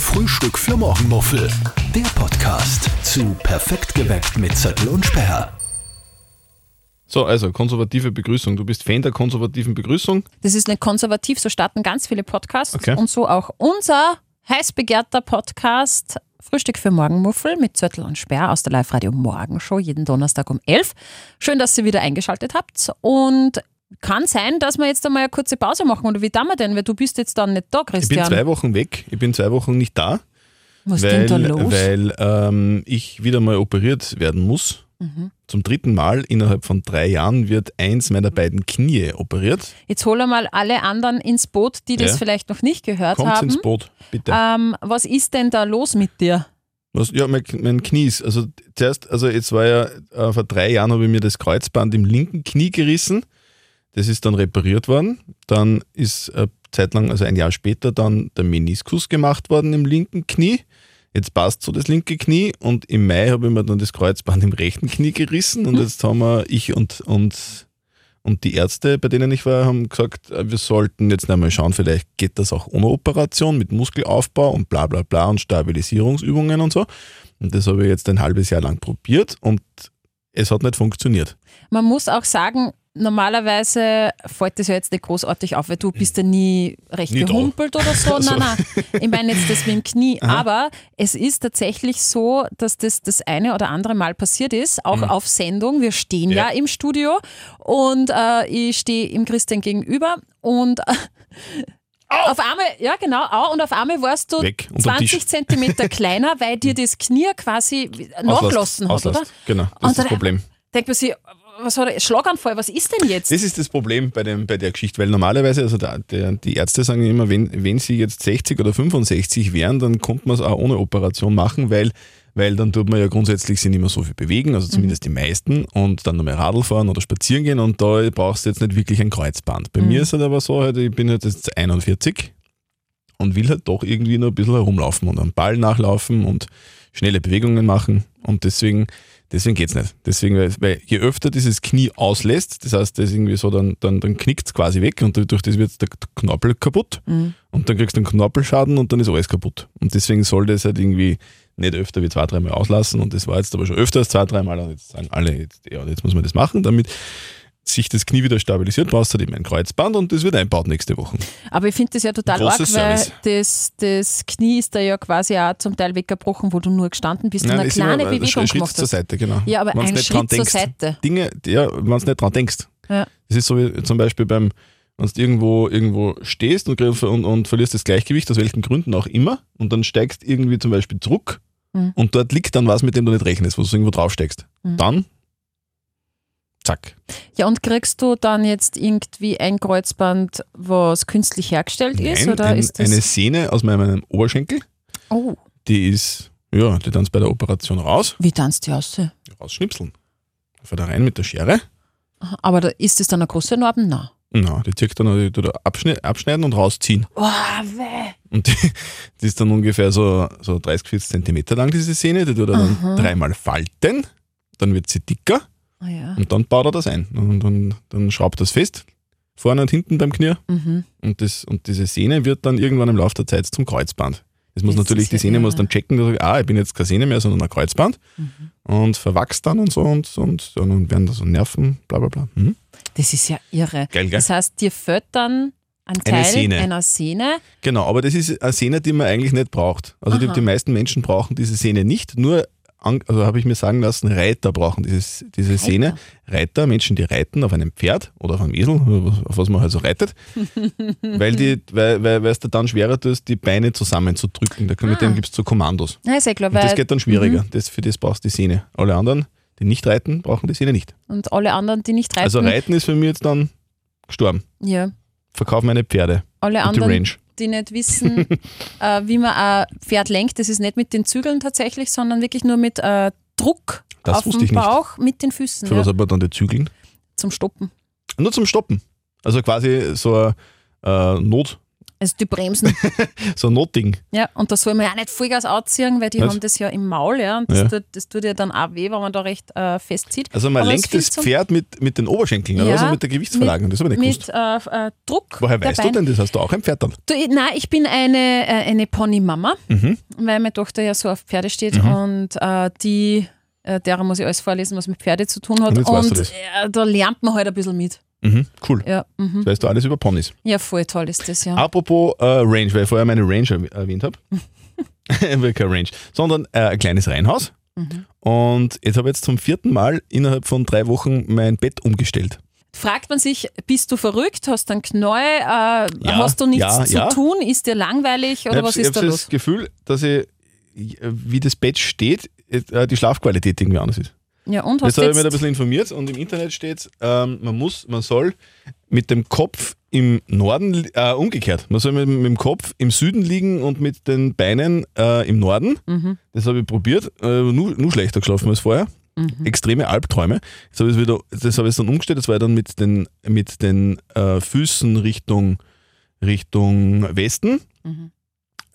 Frühstück für Morgenmuffel. Der Podcast zu Perfekt geweckt mit Zettel und Sperr. So, also konservative Begrüßung. Du bist Fan der konservativen Begrüßung. Das ist nicht konservativ, so starten ganz viele Podcasts Okay. und so auch unser heiß begehrter Podcast Frühstück für Morgenmuffel mit Zörtel und Sperr aus der Live-Radio Morgenshow jeden Donnerstag um 11. Schön, dass ihr wieder eingeschaltet habt und kann sein, dass wir jetzt einmal eine kurze Pause machen oder wie tun wir denn? Weil du bist jetzt dann nicht da, Ich bin Christian. zwei Wochen weg. Ich bin zwei Wochen nicht da, Was weil, ist denn da los? weil ähm, ich wieder mal operiert werden muss. Mhm. Zum dritten Mal innerhalb von drei Jahren wird eins meiner beiden Knie operiert. Jetzt hol mal alle anderen ins Boot, die das Ja. vielleicht noch nicht gehört Kommt haben. ins Boot, bitte. Ähm, was ist denn da los mit dir? Was, ja, mein, mein Knie ist, also zuerst, also jetzt war ja, äh, vor drei Jahren habe ich mir das Kreuzband im linken Knie gerissen. Das ist dann repariert worden. Dann ist äh, zeitlang, also ein Jahr später, dann der Meniskus gemacht worden im linken Knie. Jetzt passt so das linke Knie und im Mai habe ich mir dann das Kreuzband im rechten Knie gerissen und jetzt haben wir, ich und, und, und die Ärzte, bei denen ich war, haben gesagt, äh, wir sollten jetzt einmal schauen, vielleicht geht das auch ohne Operation mit Muskelaufbau und bla bla bla und Stabilisierungsübungen und so. Und das habe ich jetzt ein halbes Jahr lang probiert und es hat nicht funktioniert. Man muss auch sagen, normalerweise fällt das ja jetzt nicht großartig auf, weil du bist ja nie recht da. gehumpelt oder so. Also. Nein, nein. Ich meine jetzt das mit dem Knie. Aber es ist tatsächlich so, dass das das eine oder andere Mal passiert ist, auch auf Sendung. Wir stehen ja, Mhm. Ja. im Studio und äh, ich stehe im Christian gegenüber und äh, auf einmal, ja genau, au, und auf einmal warst du Weg, unterm 20 Tisch. Zentimeter kleiner, weil dir das Knie quasi nachgelassen hat, Auslast. oder? Genau, das Und ist das Problem. Denkt man sich, was hat er, Schlaganfall, was ist denn jetzt? Das ist das Problem bei, dem, bei der Geschichte, weil normalerweise, also der, der, die Ärzte sagen immer, wenn, wenn sie jetzt 60 oder 65 wären, dann konnte man es auch ohne Operation machen, weil, weil dann tut man ja grundsätzlich sich nicht mehr so viel bewegen, also zumindest die meisten, und dann nochmal Radl fahren oder spazieren gehen und da brauchst du jetzt nicht wirklich ein Kreuzband. Bei mir ist es aber so, halt, ich bin halt jetzt 41 und will halt doch irgendwie noch ein bisschen herumlaufen und am Ball nachlaufen und schnelle Bewegungen machen und deswegen, deswegen geht's nicht. Deswegen, weil, weil je öfter dieses Knie auslässt, das heißt, das irgendwie so, dann, dann, dann knickt es quasi weg und durch das wird der Knorpel kaputt Mhm. und dann kriegst du einen Knorpelschaden und dann ist alles kaputt. Und deswegen soll das halt irgendwie nicht öfter wie zwei, dreimal auslassen und das war jetzt aber schon öfter als zwei, dreimal und jetzt sagen alle, jetzt, ja, jetzt muss man das machen, damit sich das Knie wieder stabilisiert, brauchst du halt eben ein Kreuzband und das wird einbaut nächste Woche. Aber ich finde das ja total arg, weil das, das Knie ist da ja quasi auch zum Teil weggebrochen, wo du nur gestanden bist und Nein, eine ist immer kleine ein Bewegung Schritt gemacht zur hast. Seite, genau. Ja, aber Wenn's ein Schritt zur denkst. Seite. Dinge, ja, wenn du nicht dran denkst. Ja. Das ist so wie zum Beispiel beim, wenn du irgendwo, irgendwo stehst und, und, und verlierst das Gleichgewicht, aus welchen Gründen auch immer, und dann steigst irgendwie zum Beispiel zurück Mhm. und dort liegt dann was, mit dem du nicht rechnest, wo du irgendwo draufsteigst. Mhm. Dann, zack. Ja, und kriegst du dann jetzt irgendwie ein Kreuzband, was künstlich hergestellt ist? Nein, Oder ein, ist das. eine Sehne aus meinem Oberschenkel, oh, die ist, ja, die dann bei der Operation raus, wie tanzt die aus? rausschnipseln. Fahr da rein mit der Schere. Aber da, ist das dann eine große Narbe? Nein. Na, die zirkt dann die abschneiden und rausziehen. Oh, weh. Und die, die ist dann ungefähr so, so 30, 40 Zentimeter lang, diese Sehne. Die tut er dann Aha. dreimal falten, dann wird sie dicker Ah, ja. und dann baut er das ein. Und dann, dann schraubt das fest, vorne und hinten beim Knie. Mhm. Und, das, und diese Sehne wird dann irgendwann im Laufe der Zeit zum Kreuzband. Das muss Das natürlich, die ja Sehne muss irre. dann checken, dass, ah, ich bin jetzt keine Sehne mehr, sondern ein Kreuzband. Mhm. Und verwachst dann und so und, und dann werden da so Nerven, bla bla bla. Mhm. Das ist ja irre. Geil, gell? Das heißt, dir fällt dann ein Eine Teil Sehne. einer Sehne. Genau, aber das ist eine Sehne, die man eigentlich nicht braucht. Also die, die meisten Menschen brauchen diese Sehne nicht. Nur, also habe ich mir sagen lassen, Reiter brauchen dieses, diese Sehne. Reiter, Menschen, die reiten auf einem Pferd oder auf einem Esel, auf was man halt so reitet, weil, die, weil, weil, weil es dir dann schwerer tust, die Beine zusammenzudrücken. Da, mit Ah. dem gibt es so Kommandos. Ja, ist ja klar, das geht dann schwieriger. Das, für das brauchst du die Sehne. Alle anderen, die nicht reiten, brauchen die Sehne nicht. und alle anderen, die nicht reiten, Also Reiten ist für mich jetzt dann gestorben. ja, Verkauf meine Pferde. alle Und die anderen, Range. Die nicht wissen, äh, wie man ein Pferd lenkt, das ist nicht mit den Zügeln tatsächlich, sondern wirklich nur mit äh, Druck Das auf dem. Bauch mit den Füßen Für ja, was aber dann die Zügeln? zum Stoppen. Nur zum Stoppen. Also quasi so ein äh, Not, Also die Bremsen. So Notding. ja, und da soll man ja nicht Vollgas ausziehen, weil die Was? haben das ja im Maul, ja. Und das, Ja. Tut, das tut ja dann auch weh, wenn man da recht äh, festzieht. Also man Aber lenkt das Pferd mit, mit den Oberschenkeln, oder? Ja, Also mit der Gewichtsverlagerung. Das habe ich nicht Mit äh, äh, Druck. Woher weißt du Beine. denn das? Hast du auch ein Pferd dann? Du, ich- nein, ich bin eine, äh, eine Ponymama, Mhm. weil meine Tochter ja so auf Pferde steht und äh, die, äh, derer muss ich alles vorlesen, was mit Pferde zu tun hat. Und jetzt weißt du Und äh, da lernt man halt ein bisschen mit. Mhm. Cool. Ja, mhm. Das weißt du alles über Ponys. ja voll toll ist das, ja. Apropos äh, Range, weil ich vorher meine Range erw- erwähnt habe. Kein Range, sondern äh, ein kleines Reihenhaus. Mhm. Und jetzt habe ich jetzt zum vierten Mal innerhalb von drei Wochen mein Bett umgestellt. Fragt man sich, bist du verrückt, hast du einen Knäuel, äh, hast du nichts ja, zu ja. tun, ist dir langweilig oder ich was habe ist da das los? Gefühl, dass ich, wie das Bett steht, äh, die Schlafqualität irgendwie anders ist. Ja, und Jetzt habe ich mich ein jetzt, bisschen informiert und im Internet steht, ähm, man muss, man soll mit dem Kopf im Norden, äh, umgekehrt, man soll mit, mit dem Kopf im Süden liegen und mit den Beinen äh, im Norden. Mhm. Das habe ich probiert, äh, nur, nur schlechter geschlafen als vorher. Mhm. Extreme Albträume. Das habe ich, wieder, das habe ich dann umgestellt, das war dann mit den, mit den äh, Füßen Richtung, Richtung Westen. Mhm.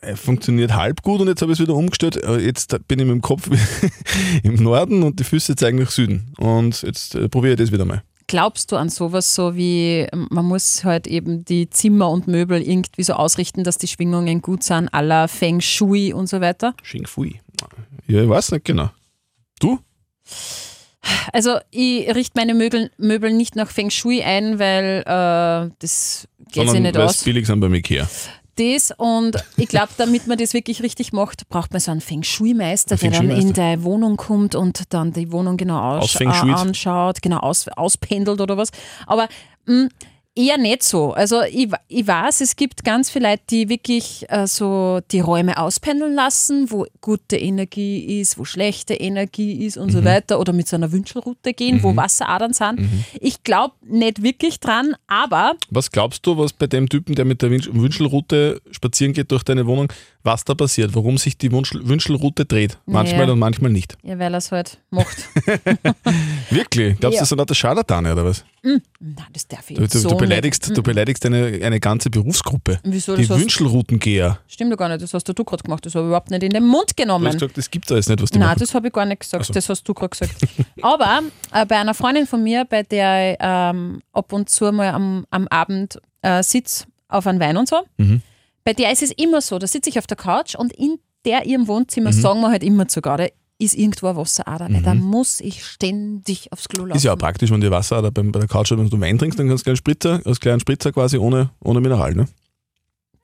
Äh, Funktioniert halb gut und jetzt habe ich es wieder umgestellt. Äh, Jetzt bin ich mit dem Kopf im Norden und die Füße zeigen nach Süden. Und jetzt äh, probiere ich das wieder mal. glaubst du an sowas so wie, man muss halt eben die Zimmer und Möbel irgendwie so ausrichten, dass die Schwingungen gut sind, à la Feng Shui und so weiter? Xing Fui. Ja, ich weiß nicht genau. Du? Also ich richte meine Möbel, Möbel nicht nach Feng Shui ein, weil äh, das geht sich nicht aus. es billig sind beim Ikea. Das und ich glaube, damit man das wirklich richtig macht, braucht man so einen Feng Shui-Meister, der dann in deine Wohnung kommt und dann die Wohnung genau aus, äh, anschaut, genau aus, auspendelt oder was. Aber mh, eher nicht so. Also ich, ich weiß, es gibt ganz viele Leute, die wirklich äh, so die Räume auspendeln lassen, wo gute Energie ist, wo schlechte Energie ist und Mhm. so weiter oder mit so einer Wünschelroute gehen, wo Wasseradern sind. Mhm. Ich glaube nicht wirklich dran, aber Was glaubst du, was bei dem Typen, der mit der Wünsch- Wünschelroute spazieren geht durch deine Wohnung, was da passiert? Warum sich die Wünschel Wünschelroute dreht? Manchmal Ja. und manchmal nicht. ja, weil er es halt macht. Wirklich? Glaubst du, Ja. das sind lauter Scharlatane oder was? Nein, das darf ich Du, jetzt du, so du beleidigst, nicht. du beleidigst eine, eine ganze Berufsgruppe. Wieso? Die Wünschelroutengeher. stimmt doch gar nicht, das hast du gerade gemacht. Das habe ich überhaupt nicht in den Mund Du hast genommen. gesagt, das gibt es alles nicht, was die Nein, machen. das habe ich gar nicht gesagt. So. Das hast du gerade gesagt. Aber äh, bei einer Freundin von mir, bei der ich ähm, ab und zu mal am, am Abend äh, sitze auf einem Wein und so, Mhm. bei der ist es immer so, da sitze ich auf der Couch und in der ihrem Wohnzimmer Mhm. sagen wir halt immer zu da ist irgendwo eine Wasserader, weil da muss ich ständig aufs Klo laufen. Ist ja auch praktisch, wenn du Wasser oder beim, bei der Couch, wenn du Wein trinkst, dann kannst du einen Spritzer, als kleinen Spritzer quasi ohne, ohne Mineral. Ne?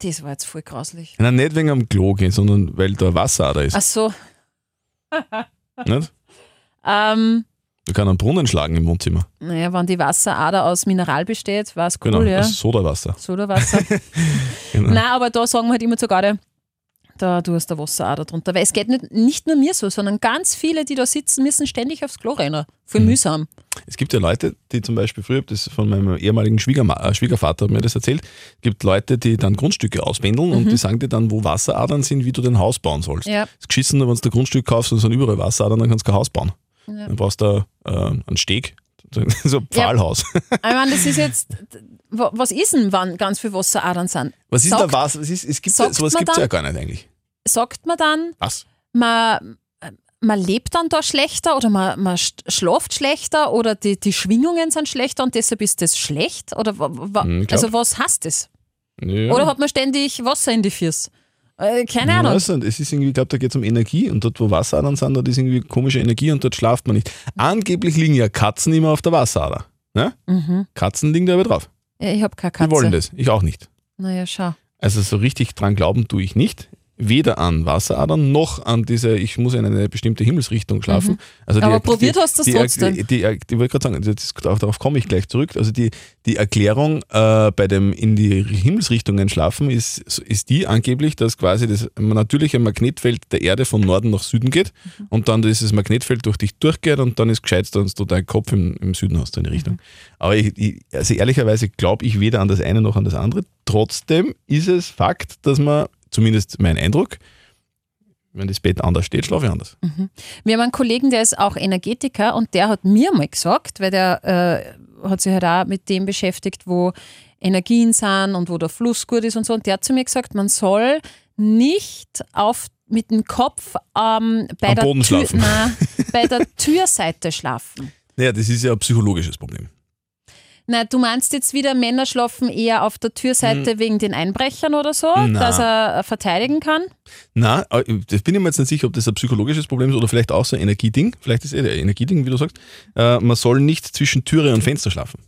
Das war jetzt voll grauslich. Nein, nicht wegen am Klo gehen, sondern weil da Wasserader ist. Ach so, Nicht? ähm, Du kannst einen Brunnen schlagen im Wohnzimmer. naja, wenn die Wasserader aus Mineral besteht, war es cool, Genau, ja. Sodawasser. Sodawasser. Genau. Nein, aber da sagen wir halt immer zu Garde, da du hast der Wasserader drunter. Weil es geht nicht, nicht nur mir so, sondern ganz viele, die da sitzen, müssen ständig aufs Klo rennen. Voll Mhm. mühsam. Es gibt ja Leute, die zum Beispiel, früher, das von meinem ehemaligen Schwiegerma Schwiegervater hat mir das erzählt, es gibt Leute, die dann Grundstücke auspendeln und die sagen dir dann, wo Wasseradern sind, wie du dein Haus bauen sollst. Mhm. Ja. Das ist geschissen, wenn du ein Grundstück kaufst und es sind überall Wasseradern, dann kannst du kein Haus bauen. Ja. Dann brauchst du äh, einen Steg, so ein Pfahlhaus. Ich meine, das ist jetzt, wa- was ist denn, wenn ganz viele Wasseradern sind? Was ist Sagt- da was? Was ist, es gibt sagt sowas gibt es ja gar nicht eigentlich. Sagt man dann, Was? man, man lebt dann da schlechter oder man, man sch- schlaft schlechter oder die, die Schwingungen sind schlechter und deshalb ist das schlecht? Oder Hm, also was heißt das? Ja. Oder hat man ständig Wasser in die Füße? Äh, keine Ich Ahnung. weiß nicht, es ist irgendwie, ich glaube, da geht es um Energie und dort, wo Wasseradern sind, dort ist irgendwie komische Energie und dort schlaft man nicht. Angeblich liegen ja Katzen immer auf der Wasserader. Ne? Mhm. Katzen liegen da aber drauf. Ja, ich habe keine Die Katze. wollen das, ich auch nicht. Naja, schau. Also so richtig dran glauben tue ich nicht. Weder an Wasseradern noch an diese, ich muss in eine bestimmte Himmelsrichtung schlafen. Also Mhm. Aber probiert hast du's die, trotzdem. Die, die, die, die wollte gerade sagen, das, darauf, darauf komme ich gleich zurück. Also die, die Erklärung äh, bei dem in die Himmelsrichtungen schlafen ist, ist die angeblich, dass quasi das natürliche Magnetfeld der Erde von Norden nach Süden geht Mhm. und dann dieses Magnetfeld durch dich durchgeht und dann ist gescheit, dass du deinen Kopf im, im Süden hast in die Richtung. Mhm. Aber ich, ich, also ehrlicherweise glaube ich weder an das eine noch an das andere. Trotzdem ist es Fakt, dass man, zumindest mein Eindruck, wenn das Bett anders steht, schlafe ich anders. Wir haben einen Kollegen, der ist auch Energetiker und der hat mir mal gesagt, weil der äh, hat sich halt auch mit dem beschäftigt, wo Energien sind und wo der Fluss gut ist und so. Und der hat zu mir gesagt, man soll nicht auf mit dem Kopf ähm, bei, Am der Boden Tür, schlafen. nein, bei der Türseite schlafen. Naja, das ist ja ein psychologisches Problem. Na, du meinst jetzt wieder, Männer schlafen eher auf der Türseite wegen den Einbrechern oder so, Hm. Na. dass er äh, verteidigen kann? Na, bin ich mir jetzt nicht sicher, ob das ein psychologisches Problem ist oder vielleicht auch so ein Energieding. Vielleicht ist es eh ein Energieding, wie du sagst. Äh, man soll nicht zwischen Türe und Fenster schlafen.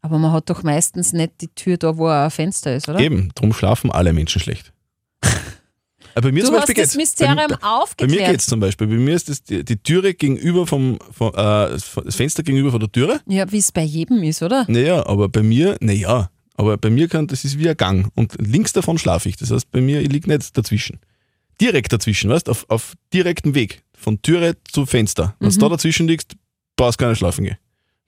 Aber man hat doch meistens nicht die Tür da, wo ein Fenster ist, oder? Eben, darum schlafen alle Menschen schlecht. Aber bei mir Du zum hast Beispiel das geht's. Mysterium bei, bei, bei aufgeklärt. mir geht es zum Beispiel. Bei mir ist das die, die Türe gegenüber vom, vom äh, das Fenster gegenüber von der Türe. Ja, wie es bei jedem ist, oder? Naja, aber bei mir, naja, aber bei mir kann, das ist wie ein Gang und links davon schlafe ich. Das heißt, bei mir, ich liege nicht dazwischen. Direkt dazwischen, weißt auf, auf direktem Weg. Von Türe zu Fenster. Wenn Mhm. du da dazwischen liegst, brauchst du gar nicht schlafen gehen.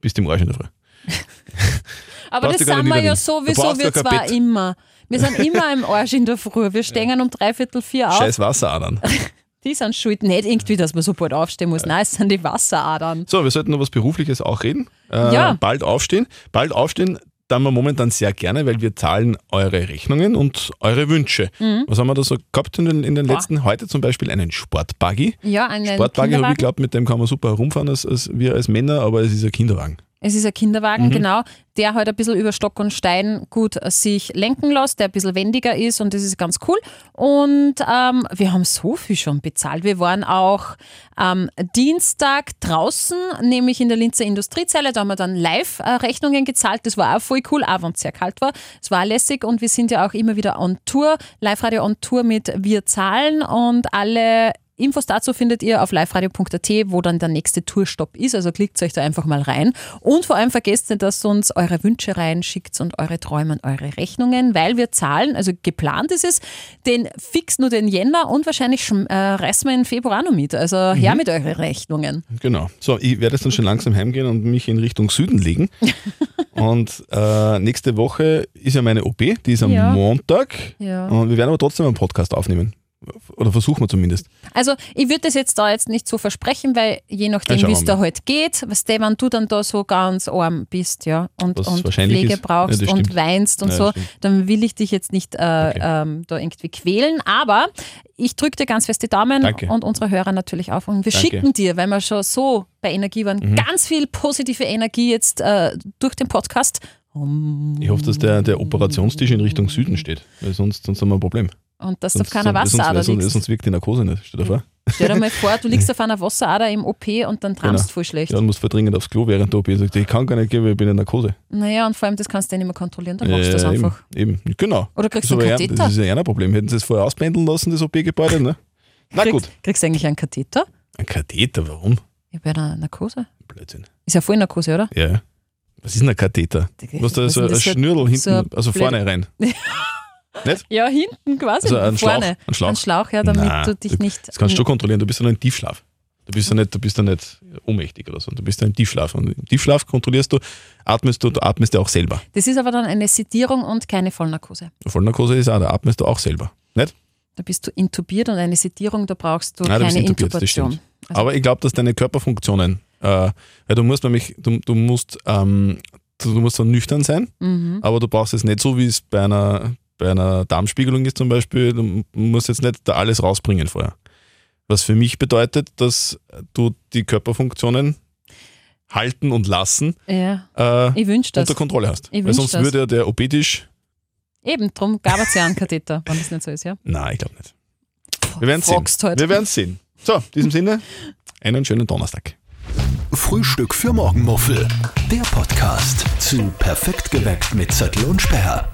Bist im Arsch in der Früh. Aber das du sind nicht wir ja. Du sowieso, wir zwar immer. Wir sind immer im Arsch in der Früh. Wir stehen um dreiviertel vier auf. Scheiß Wasseradern. Die sind schuld. Nicht irgendwie, dass man so bald aufstehen muss. Nein, es sind die Wasseradern. So, wir sollten noch was Berufliches auch reden. Äh, Ja. Bald aufstehen. Bald aufstehen, dann wir momentan sehr gerne, weil wir zahlen eure Rechnungen und eure Wünsche. Was haben wir da so gehabt in den, in den Mhm. Letzten? Heute zum Beispiel einen Sportbuggy. Ja, einen Sportbuggy habe ich geglaubt, mit dem kann man super herumfahren als, als wir als Männer, aber es ist ein Kinderwagen. Es ist ein Kinderwagen, Mhm. genau, der halt ein bisschen über Stock und Stein gut sich lenken lässt, der ein bisschen wendiger ist und das ist ganz cool. Und ähm, wir haben so viel schon bezahlt. Wir waren auch am Dienstag draußen, nämlich in der Linzer Industriezeile, da haben wir dann Live-Rechnungen gezahlt. Das war auch voll cool, auch wenn es sehr kalt war. Es war lässig und wir sind ja auch immer wieder on Tour, Live-Radio on Tour mit Wir zahlen und alle Infos dazu findet ihr auf liveradio.at, wo dann der nächste Tourstopp ist. Also klickt euch da einfach mal rein. Und vor allem vergesst nicht, dass ihr uns eure Wünsche reinschickt und eure Träume und eure Rechnungen, weil wir zahlen, also geplant ist es, den fix nur den Jänner und wahrscheinlich äh, reißen wir in Februar noch mit. Also her mit euren Rechnungen. Genau. So, ich werde jetzt dann schon langsam heimgehen und mich in Richtung Süden legen. und äh, nächste Woche ist ja meine OP, die ist am Ja. Montag. Ja. Und wir werden aber trotzdem einen Podcast aufnehmen. Oder versuchen wir zumindest. Also ich würde das jetzt da jetzt nicht so versprechen, weil je nachdem, wie es da halt geht, was der, wenn du dann da so ganz arm bist, ja, und, Was und Pflege ist. brauchst Ja, und weinst und Ja, so, dann will ich dich jetzt nicht äh, Okay. ähm, da irgendwie quälen. Aber ich drücke dir ganz fest die Daumen Danke. und unsere Hörer natürlich auch. Und wir Danke. schicken dir, weil wir schon so bei Energie waren, Mhm. ganz viel positive Energie jetzt äh, durch den Podcast. Ich hoffe, dass der, der Operationstisch in Richtung Süden steht, weil sonst, sonst haben wir ein Problem. Und dass du Sonst, auf keiner Wasserader sonst, liegst. sonst wirkt die Narkose nicht. Stell dir vor. Stell dir mal vor, du liegst auf einer Wasserader im OP und dann trampst Genau. voll schlecht. Ja, und muss voll dringend aufs Klo während der OP. Sagt, ich kann gar nicht gehen, weil ich bin in Narkose. Naja, und vor allem, das kannst du ja nicht mehr kontrollieren, dann machst du das Äh, einfach. Eben, eben. Genau. Oder kriegst Das du einen Katheter? das ist ja ein Problem. Hätten sie es vorher auspendeln lassen, das OP-Gebäude, ne? Na Kriegst, gut. kriegst du eigentlich einen Katheter? Ein Katheter, warum? Ja, bei einer Narkose. Blödsinn. Ist ja voll Narkose, oder? Ja. Was ist denn ein Katheter? Was da so ein das Schnürl hinten, so also vorne rein. Nicht? Ja, hinten quasi. Also ein Schlauch, vorne. ein Schlauch. Ein Schlauch, ja, damit Nein, du dich nicht. Das kannst du schon kontrollieren, du bist ja noch im Tiefschlaf. Du bist ja nicht, du bist ja nicht ohnmächtig oder so, du bist ja im Tiefschlaf. Und im Tiefschlaf kontrollierst du, atmest du, du atmest ja auch selber. Das ist aber dann eine Sedierung und keine Vollnarkose. Vollnarkose ist auch, da atmest du auch selber. Nicht? Da bist du intubiert und eine Sedierung, da brauchst du Nein, du keine das Intubation. stimmt. Aber ich glaube, dass deine Körperfunktionen, äh, weil du musst nämlich, du, du musst, ähm, du, du musst zwar nüchtern sein, Mhm. aber du brauchst es nicht so, wie es bei einer, bei einer Darmspiegelung ist zum Beispiel, du musst jetzt nicht da alles rausbringen vorher. Was für mich bedeutet, dass du die Körperfunktionen halten und lassen Ja, äh, ich wünsche das. unter Kontrolle hast. Ich Weil sonst das. würde ja der OP-Tisch, Eben, drum gab es ja einen Katheter, wenn das nicht so ist, ja. nein, ich glaube nicht. Wir werden sehen. Fragst. Wir werden sehen. So, in diesem Sinne, einen schönen Donnerstag. Frühstück für Morgenmuffel. Der Podcast zu Perfekt geweckt mit Zettel und Sperr.